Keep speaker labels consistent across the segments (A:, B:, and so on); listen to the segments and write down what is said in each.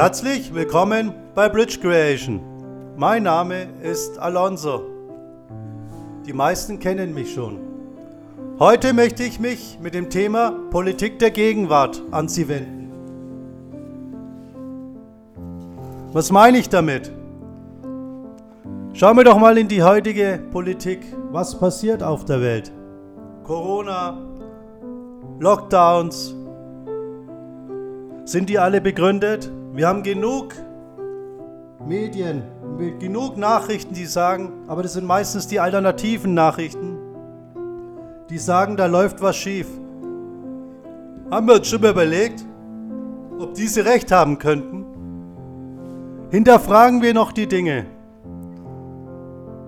A: Herzlich willkommen bei Bridge Creation. Mein Name ist Alonso. Die meisten kennen mich schon. Heute möchte ich mich mit dem Thema Politik der Gegenwart an Sie wenden. Was meine ich damit? Schauen wir doch mal in die heutige Politik. Was passiert auf der Welt? Corona, Lockdowns. Sind die alle begründet? Wir haben genug Medien, genug Nachrichten, die sagen, aber das sind meistens die alternativen Nachrichten, die sagen, da läuft was schief. Haben wir uns schon mal überlegt, ob diese recht haben könnten? Hinterfragen wir noch die Dinge.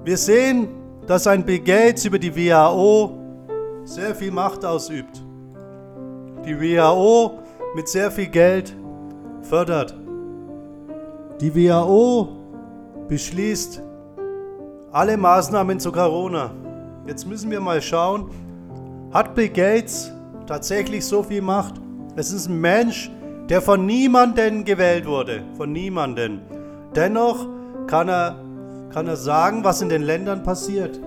A: Wir sehen, dass ein Bill Gates über die WHO sehr viel Macht ausübt. Die WHO mit sehr viel Geld fördert. Die WHO beschließt alle Maßnahmen zu Corona. Jetzt müssen wir mal schauen, hat Bill Gates tatsächlich so viel Macht? Es ist ein Mensch, der von niemanden gewählt wurde, von niemanden. Dennoch kann er, kann er sagen, was in den Ländern passiert.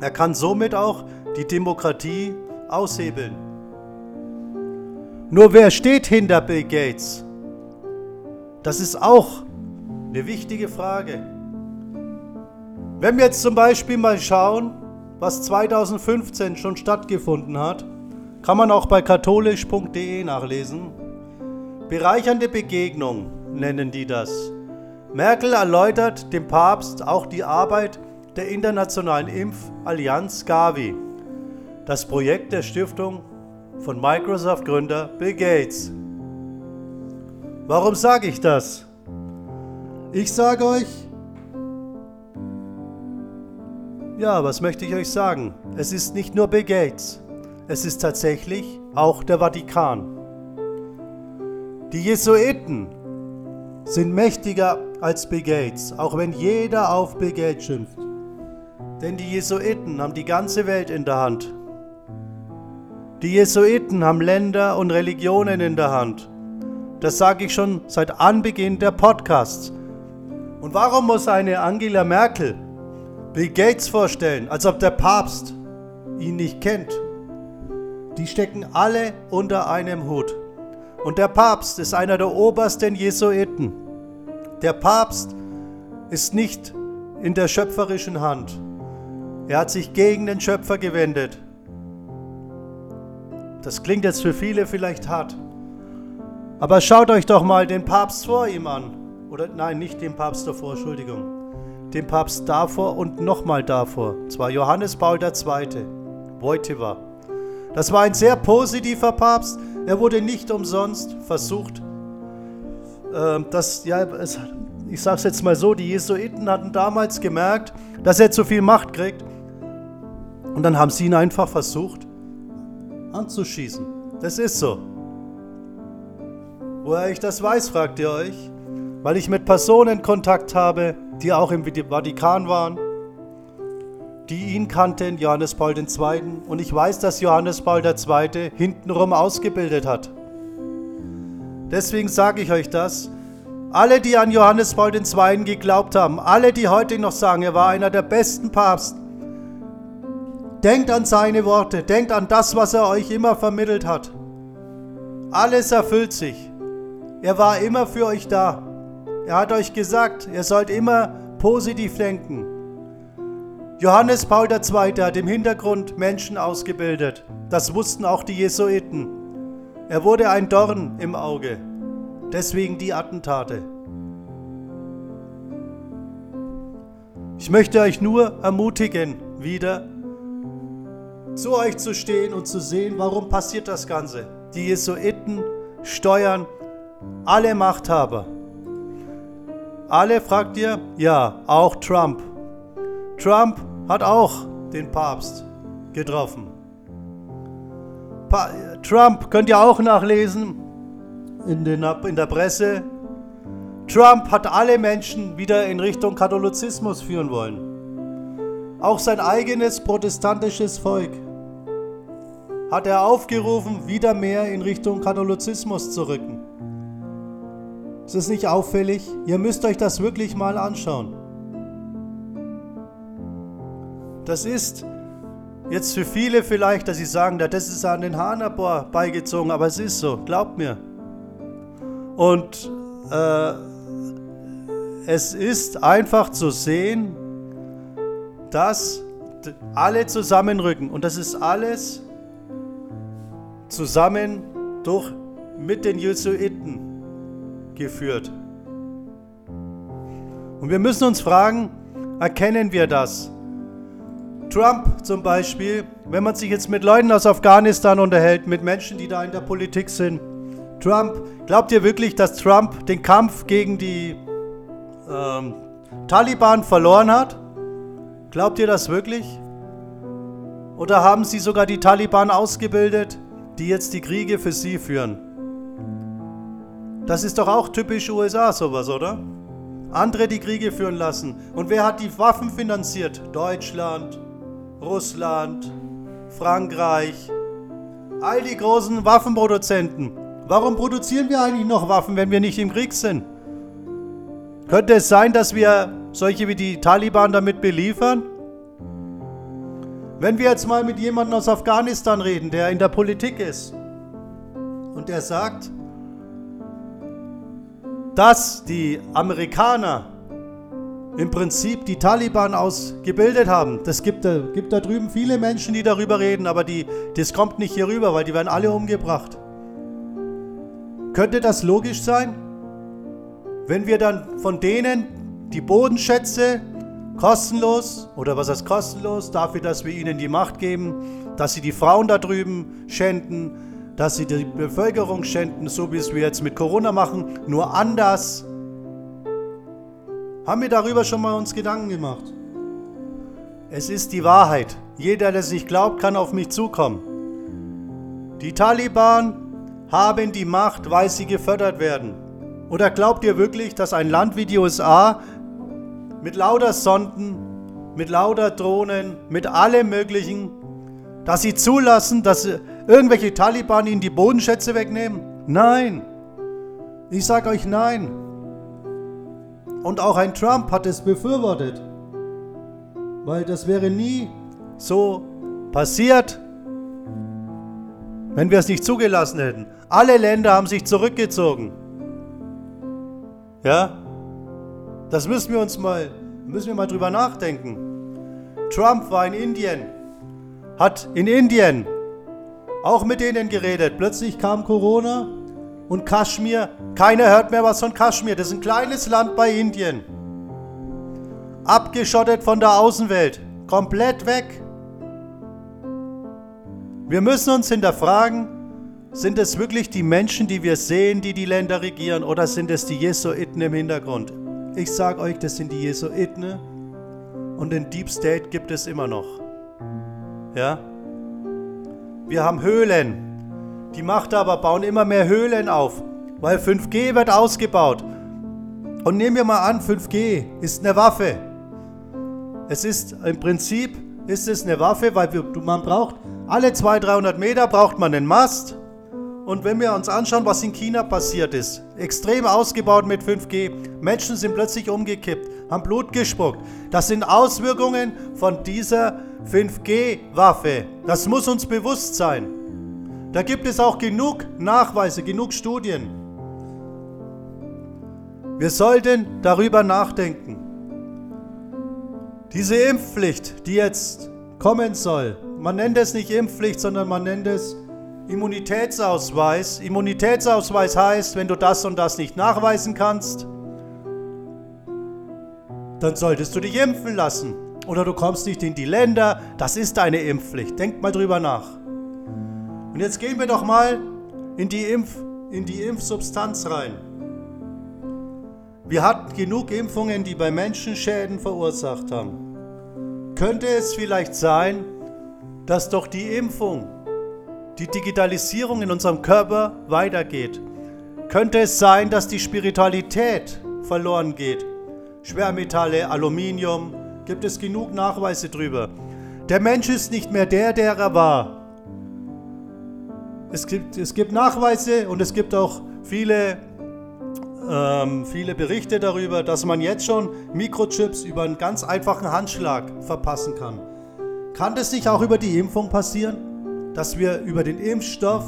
A: Er kann somit auch die Demokratie aushebeln. Nur wer steht hinter Bill Gates? Das ist auch eine wichtige Frage. Wenn wir jetzt zum Beispiel mal schauen, was 2015 schon stattgefunden hat, kann man auch bei katholisch.de nachlesen. Bereichernde Begegnung nennen die das. Merkel erläutert dem Papst auch die Arbeit der Internationalen Impfallianz Gavi, das Projekt der Stiftung von Microsoft-Gründer Bill Gates. Warum sage ich das? Ich sage euch, ja, was möchte ich euch sagen? Es ist nicht nur Bill Gates, es ist tatsächlich auch der Vatikan. Die Jesuiten sind mächtiger als Bill Gates, auch wenn jeder auf Bill Gates schimpft. Denn die Jesuiten haben die ganze Welt in der Hand. Die Jesuiten haben Länder und Religionen in der Hand. Das sage ich schon seit Anbeginn der Podcasts. Und warum muss eine Angela Merkel Bill Gates vorstellen, als ob der Papst ihn nicht kennt? Die stecken alle unter einem Hut. Und der Papst ist einer der obersten Jesuiten. Der Papst ist nicht in der schöpferischen Hand. Er hat sich gegen den Schöpfer gewendet. Das klingt jetzt für viele vielleicht hart. Aber schaut euch doch mal den Papst vor ihm an. Oder nein, nicht den Papst davor, Entschuldigung. Den Papst davor und nochmal davor. Zwar Johannes Paul II. Wojtyła. Das war ein sehr positiver Papst. Er wurde nicht umsonst versucht. Äh, ja, es, ich sage es jetzt mal so, die Jesuiten hatten damals gemerkt, dass er zu viel Macht kriegt. Und dann haben sie ihn einfach versucht anzuschießen. Das ist so. Woher ich das weiß, fragt ihr euch? Weil ich mit Personen Kontakt habe, die auch im Vatikan waren, die ihn kannten, Johannes Paul II. Und ich weiß, dass Johannes Paul II. hintenrum ausgebildet hat. Deswegen sage ich euch das. Alle, die an Johannes Paul II. geglaubt haben, alle, die heute noch sagen, er war einer der besten Papst, denkt an seine Worte, denkt an das, was er euch immer vermittelt hat. Alles erfüllt sich. Er war immer für euch da. Er hat euch gesagt, ihr sollt immer positiv denken. Johannes Paul II. hat im Hintergrund Menschen ausgebildet. Das wussten auch die Jesuiten. Er wurde ein Dorn im Auge. Deswegen die Attentate. Ich möchte euch nur ermutigen, wieder zu euch zu stehen und zu sehen, warum passiert das Ganze. Die Jesuiten steuern alle Machthaber. Alle fragt ihr? Ja, auch Trump. Trump hat auch den Papst getroffen. Pa Trump könnt ihr auch nachlesen in, den, in der Presse. Trump hat alle Menschen wieder in Richtung Katholizismus führen wollen. Auch sein eigenes protestantisches Volk hat er aufgerufen, wieder mehr in Richtung Katholizismus zu rücken. Ist es nicht auffällig? Ihr müsst euch das wirklich mal anschauen. Das ist jetzt für viele vielleicht, dass sie sagen, das ist an den Haaren beigezogen, aber es ist so, glaubt mir. Und äh, es ist einfach zu sehen, dass alle zusammenrücken und das ist alles zusammen durch mit den Jesuiten geführt. Und wir müssen uns fragen, erkennen wir das? Trump zum Beispiel, wenn man sich jetzt mit Leuten aus Afghanistan unterhält, mit Menschen, die da in der Politik sind, Trump, glaubt ihr wirklich, dass Trump den Kampf gegen die ähm, Taliban verloren hat? Glaubt ihr das wirklich? Oder haben sie sogar die Taliban ausgebildet, die jetzt die Kriege für sie führen? Das ist doch auch typisch USA sowas, oder? Andere die Kriege führen lassen. Und wer hat die Waffen finanziert? Deutschland, Russland, Frankreich, all die großen Waffenproduzenten. Warum produzieren wir eigentlich noch Waffen, wenn wir nicht im Krieg sind? Könnte es sein, dass wir solche wie die Taliban damit beliefern? Wenn wir jetzt mal mit jemandem aus Afghanistan reden, der in der Politik ist, und der sagt, dass die Amerikaner im Prinzip die Taliban ausgebildet haben. Das gibt, gibt da drüben viele Menschen, die darüber reden, aber die, das kommt nicht hier rüber, weil die werden alle umgebracht. Könnte das logisch sein? Wenn wir dann von denen die Bodenschätze kostenlos, oder was heißt kostenlos, dafür, dass wir ihnen die Macht geben, dass sie die Frauen da drüben schänden, dass sie die Bevölkerung schänden, so wie es wir jetzt mit Corona machen, nur anders. Haben wir darüber schon mal uns Gedanken gemacht? Es ist die Wahrheit. Jeder, der es nicht glaubt, kann auf mich zukommen. Die Taliban haben die Macht, weil sie gefördert werden. Oder glaubt ihr wirklich, dass ein Land wie die USA mit lauter Sonden, mit lauter Drohnen, mit allem Möglichen, dass sie zulassen, dass irgendwelche Taliban ihnen die Bodenschätze wegnehmen? Nein. Ich sage euch nein. Und auch ein Trump hat es befürwortet. Weil das wäre nie so passiert, wenn wir es nicht zugelassen hätten. Alle Länder haben sich zurückgezogen. Ja? Das müssen wir uns mal, müssen wir mal drüber nachdenken. Trump war in Indien, hat in Indien auch mit denen geredet. Plötzlich kam Corona und Kaschmir. Keiner hört mehr was von Kaschmir. Das ist ein kleines Land bei Indien. Abgeschottet von der Außenwelt. Komplett weg. Wir müssen uns hinterfragen, sind es wirklich die Menschen, die wir sehen, die die Länder regieren, oder sind es die Jesuiten im Hintergrund? Ich sage euch, das sind die Jesuiten und den Deep State gibt es immer noch. Ja? Wir haben Höhlen. Die Machthaber bauen immer mehr Höhlen auf, weil 5G wird ausgebaut. Und nehmen wir mal an, 5G ist eine Waffe. Es ist im Prinzip ist es eine Waffe, weil man braucht alle 200, 300 Meter braucht man einen Mast. Und wenn wir uns anschauen, was in China passiert ist, extrem ausgebaut mit 5G, Menschen sind plötzlich umgekippt, haben Blut gespuckt. Das sind Auswirkungen von dieser 5G-Waffe. Das muss uns bewusst sein. Da gibt es auch genug Nachweise, genug Studien. Wir sollten darüber nachdenken. Diese Impfpflicht, die jetzt kommen soll, man nennt es nicht Impfpflicht, sondern man nennt es Immunitätsausweis. Immunitätsausweis heißt, wenn du das und das nicht nachweisen kannst, dann solltest du dich impfen lassen oder du kommst nicht in die Länder. Das ist deine Impfpflicht. Denk mal drüber nach. Und jetzt gehen wir doch mal in die, Impf, in die Impfsubstanz rein. Wir hatten genug Impfungen, die bei Menschen Schäden verursacht haben. Könnte es vielleicht sein, dass doch die Impfung, die Digitalisierung in unserem Körper weitergeht? Könnte es sein, dass die Spiritualität verloren geht? Schwermetalle, Aluminium, Gibt es genug Nachweise drüber. Der Mensch ist nicht mehr der, der er war. Es gibt, es gibt Nachweise und es gibt auch viele ähm, viele Berichte darüber, dass man jetzt schon Mikrochips über einen ganz einfachen Handschlag verpassen kann. Kann das nicht auch über die Impfung passieren, dass wir über den Impfstoff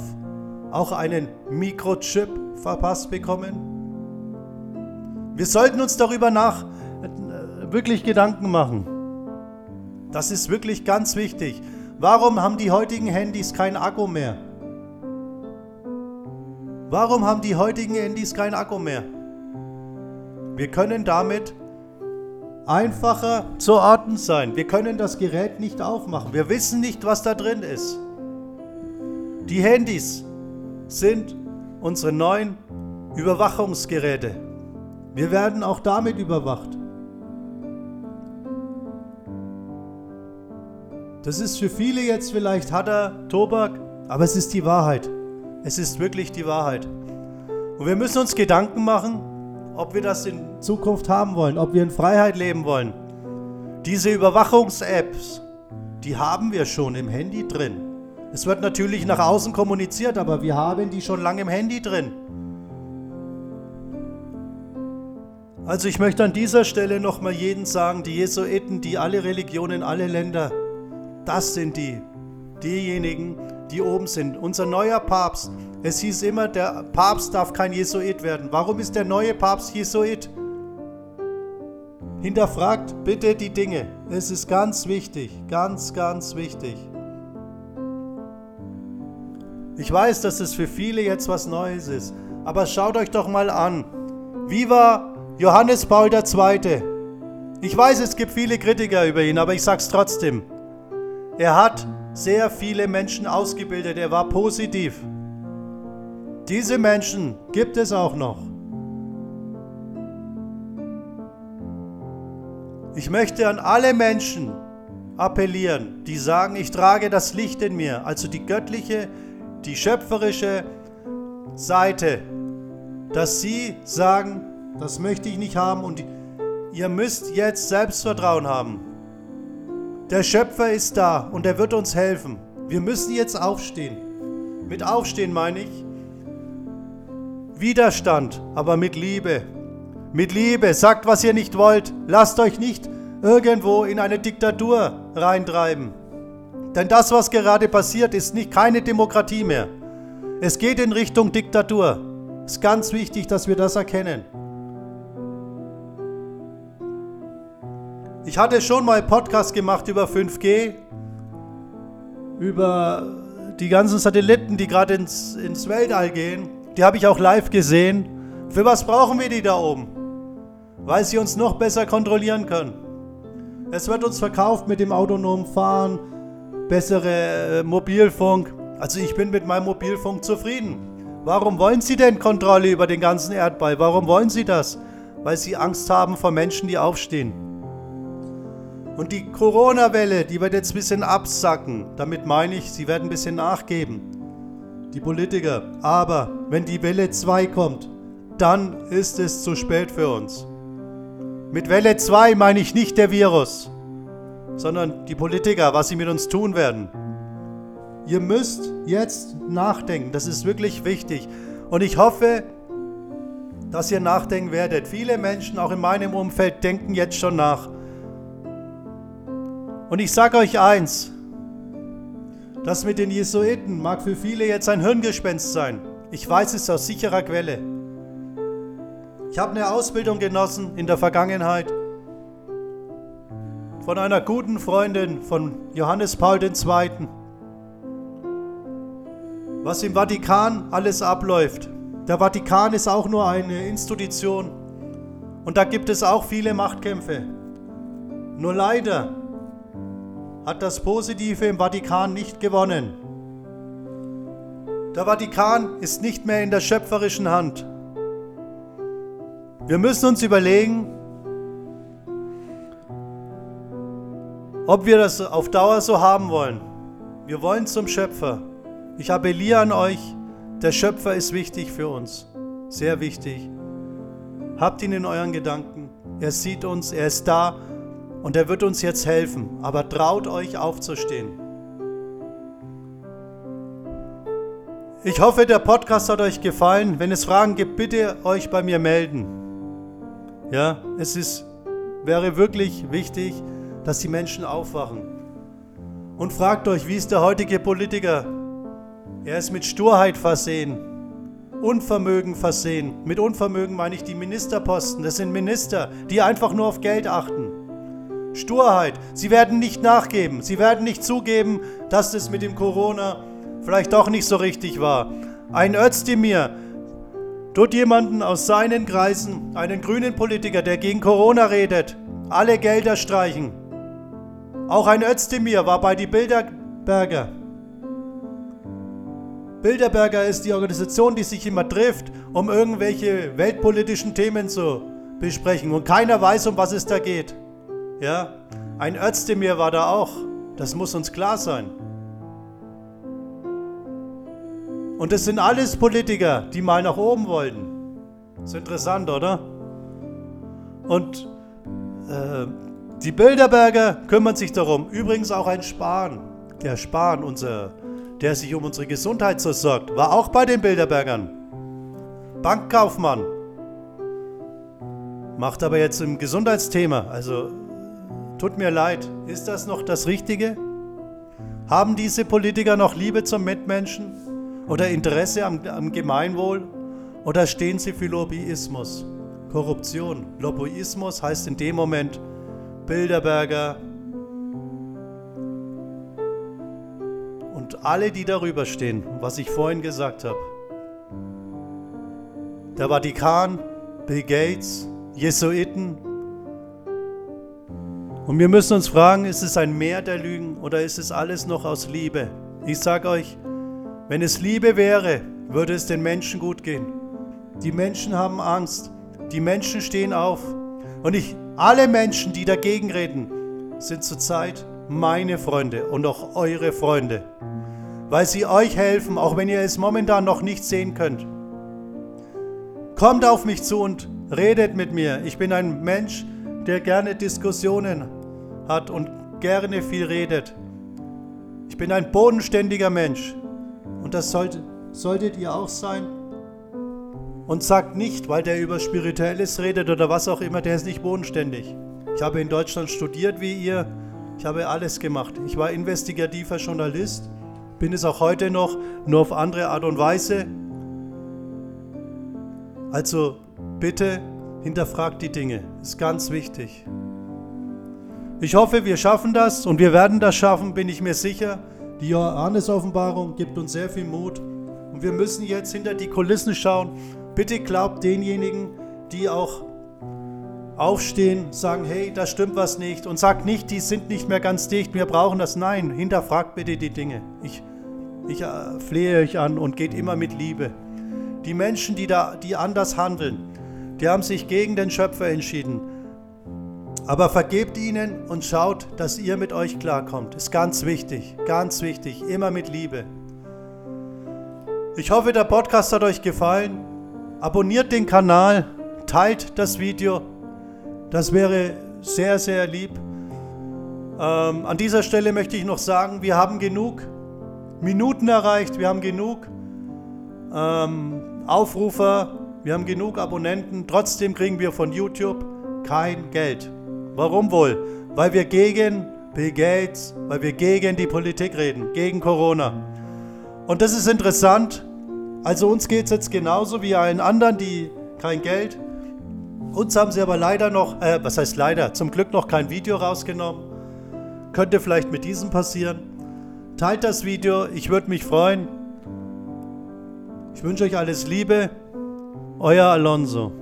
A: auch einen Mikrochip verpasst bekommen? Wir sollten uns darüber nach äh, wirklich Gedanken machen. Das ist wirklich ganz wichtig. Warum haben die heutigen Handys keinen Akku mehr? Warum haben die heutigen Handys keinen Akku mehr? Wir können damit einfacher zu orten sein. Wir können das Gerät nicht aufmachen. Wir wissen nicht, was da drin ist. Die Handys sind unsere neuen Überwachungsgeräte. Wir werden auch damit überwacht. Das ist für viele jetzt vielleicht harter Tobak, aber es ist die Wahrheit. Es ist wirklich die Wahrheit. Und wir müssen uns Gedanken machen, ob wir das in Zukunft haben wollen, ob wir in Freiheit leben wollen. Diese Überwachungs-Apps, die haben wir schon im Handy drin. Es wird natürlich nach außen kommuniziert, aber wir haben die schon lange im Handy drin. Also ich möchte an dieser Stelle nochmal jeden sagen, die Jesuiten, die alle Religionen, alle Länder, das sind die, diejenigen, die oben sind. Unser neuer Papst, es hieß immer, der Papst darf kein Jesuit werden. Warum ist der neue Papst Jesuit? Hinterfragt bitte die Dinge. Es ist ganz wichtig, ganz, ganz wichtig. Ich weiß, dass es für viele jetzt was Neues ist, aber schaut euch doch mal an. Wie war Johannes Paul II. Ich weiß, es gibt viele Kritiker über ihn, aber ich sag's trotzdem. Er hat sehr viele Menschen ausgebildet, er war positiv. Diese Menschen gibt es auch noch. Ich möchte an alle Menschen appellieren, die sagen, ich trage das Licht in mir, also die göttliche, die schöpferische Seite, dass sie sagen, das möchte ich nicht haben und ihr müsst jetzt Selbstvertrauen haben. Der Schöpfer ist da und er wird uns helfen. Wir müssen jetzt aufstehen. Mit Aufstehen meine ich Widerstand, aber mit Liebe. Mit Liebe. Sagt, was ihr nicht wollt. Lasst euch nicht irgendwo in eine Diktatur reintreiben. Denn das, was gerade passiert, ist nicht keine Demokratie mehr. Es geht in Richtung Diktatur. Es ist ganz wichtig, dass wir das erkennen. Ich hatte schon mal Podcast gemacht über 5G, über die ganzen Satelliten, die gerade ins, ins Weltall gehen. Die habe ich auch live gesehen. Für was brauchen wir die da oben? Weil sie uns noch besser kontrollieren können. Es wird uns verkauft mit dem autonomen Fahren, bessere äh, Mobilfunk. Also ich bin mit meinem Mobilfunk zufrieden. Warum wollen Sie denn Kontrolle über den ganzen Erdball? Warum wollen Sie das? Weil Sie Angst haben vor Menschen, die aufstehen. Und die Corona-Welle, die wird jetzt ein bisschen absacken. Damit meine ich, sie werden ein bisschen nachgeben. Die Politiker. Aber wenn die Welle 2 kommt, dann ist es zu spät für uns. Mit Welle 2 meine ich nicht der Virus, sondern die Politiker, was sie mit uns tun werden. Ihr müsst jetzt nachdenken. Das ist wirklich wichtig. Und ich hoffe, dass ihr nachdenken werdet. Viele Menschen, auch in meinem Umfeld, denken jetzt schon nach. Und ich sage euch eins, das mit den Jesuiten mag für viele jetzt ein Hirngespenst sein. Ich weiß es aus sicherer Quelle. Ich habe eine Ausbildung genossen in der Vergangenheit von einer guten Freundin von Johannes Paul II. Was im Vatikan alles abläuft. Der Vatikan ist auch nur eine Institution und da gibt es auch viele Machtkämpfe. Nur leider hat das Positive im Vatikan nicht gewonnen. Der Vatikan ist nicht mehr in der schöpferischen Hand. Wir müssen uns überlegen, ob wir das auf Dauer so haben wollen. Wir wollen zum Schöpfer. Ich appelliere an euch, der Schöpfer ist wichtig für uns. Sehr wichtig. Habt ihn in euren Gedanken. Er sieht uns, er ist da und er wird uns jetzt helfen. Aber traut euch aufzustehen. Ich hoffe, der Podcast hat euch gefallen. Wenn es Fragen gibt, bitte euch bei mir melden. Ja, es ist, wäre wirklich wichtig, dass die Menschen aufwachen. Und fragt euch, wie ist der heutige Politiker? Er ist mit Sturheit versehen, Unvermögen versehen. Mit Unvermögen meine ich die Ministerposten. Das sind Minister, die einfach nur auf Geld achten. Sturheit. Sie werden nicht nachgeben. Sie werden nicht zugeben, dass es mit dem Corona vielleicht doch nicht so richtig war. Ein Özdemir tut jemanden aus seinen Kreisen, einen grünen Politiker, der gegen Corona redet, alle Gelder streichen. Auch ein Özdemir war bei die Bilderberger. Bilderberger ist die Organisation, die sich immer trifft, um irgendwelche weltpolitischen Themen zu besprechen. Und keiner weiß, um was es da geht. Ja, ein Özdemir war da auch. Das muss uns klar sein. Und das sind alles Politiker, die mal nach oben wollten. Ist interessant, oder? Und äh, die Bilderberger kümmern sich darum. Übrigens auch ein Spahn. Der Spahn, unser, der sich um unsere Gesundheit so sorgt, war auch bei den Bilderbergern. Bankkaufmann. Macht aber jetzt im Gesundheitsthema. Also tut mir leid. Ist das noch das Richtige? Haben diese Politiker noch Liebe zum Mitmenschen? Oder Interesse am, am Gemeinwohl? Oder stehen sie für Lobbyismus? Korruption. Lobbyismus heißt in dem Moment Bilderberger und alle, die darüber stehen, was ich vorhin gesagt habe. Der Vatikan, Bill Gates, Jesuiten. Und wir müssen uns fragen, ist es ein Meer der Lügen oder ist es alles noch aus Liebe? Ich sage euch, wenn es Liebe wäre, würde es den Menschen gut gehen. Die Menschen haben Angst. Die Menschen stehen auf. Und ich, alle Menschen, die dagegen reden, sind zurzeit meine Freunde und auch eure Freunde. Weil sie euch helfen, auch wenn ihr es momentan noch nicht sehen könnt. Kommt auf mich zu und redet mit mir. Ich bin ein Mensch, der gerne Diskussionen hat und gerne viel redet. Ich bin ein bodenständiger Mensch. Und das sollte, solltet ihr auch sein. Und sagt nicht, weil der über Spirituelles redet oder was auch immer, der ist nicht bodenständig. Ich habe in Deutschland studiert wie ihr. Ich habe alles gemacht. Ich war investigativer Journalist, bin es auch heute noch, nur auf andere Art und Weise. Also bitte hinterfragt die Dinge. Ist ganz wichtig. Ich hoffe, wir schaffen das und wir werden das schaffen, bin ich mir sicher. Die Johannes-Offenbarung gibt uns sehr viel Mut. Und wir müssen jetzt hinter die Kulissen schauen. Bitte glaubt denjenigen, die auch aufstehen, sagen, hey, da stimmt was nicht. Und sagt nicht, die sind nicht mehr ganz dicht, wir brauchen das. Nein, hinterfragt bitte die Dinge. Ich, ich äh, flehe euch an und geht immer mit Liebe. Die Menschen, die, da, die anders handeln, die haben sich gegen den Schöpfer entschieden. Aber vergebt ihnen und schaut, dass ihr mit euch klarkommt. Ist ganz wichtig, ganz wichtig, immer mit Liebe. Ich hoffe, der Podcast hat euch gefallen. Abonniert den Kanal, teilt das Video. Das wäre sehr, sehr lieb. Ähm, an dieser Stelle möchte ich noch sagen, wir haben genug Minuten erreicht, wir haben genug ähm, Aufrufer, wir haben genug Abonnenten. Trotzdem kriegen wir von YouTube kein Geld. Warum wohl? Weil wir gegen Bill Gates, weil wir gegen die Politik reden, gegen Corona. Und das ist interessant. Also uns geht es jetzt genauso wie allen anderen, die kein Geld. Uns haben sie aber leider noch, äh, was heißt leider, zum Glück noch kein Video rausgenommen. Könnte vielleicht mit diesem passieren. Teilt das Video, ich würde mich freuen. Ich wünsche euch alles Liebe. Euer Alonso.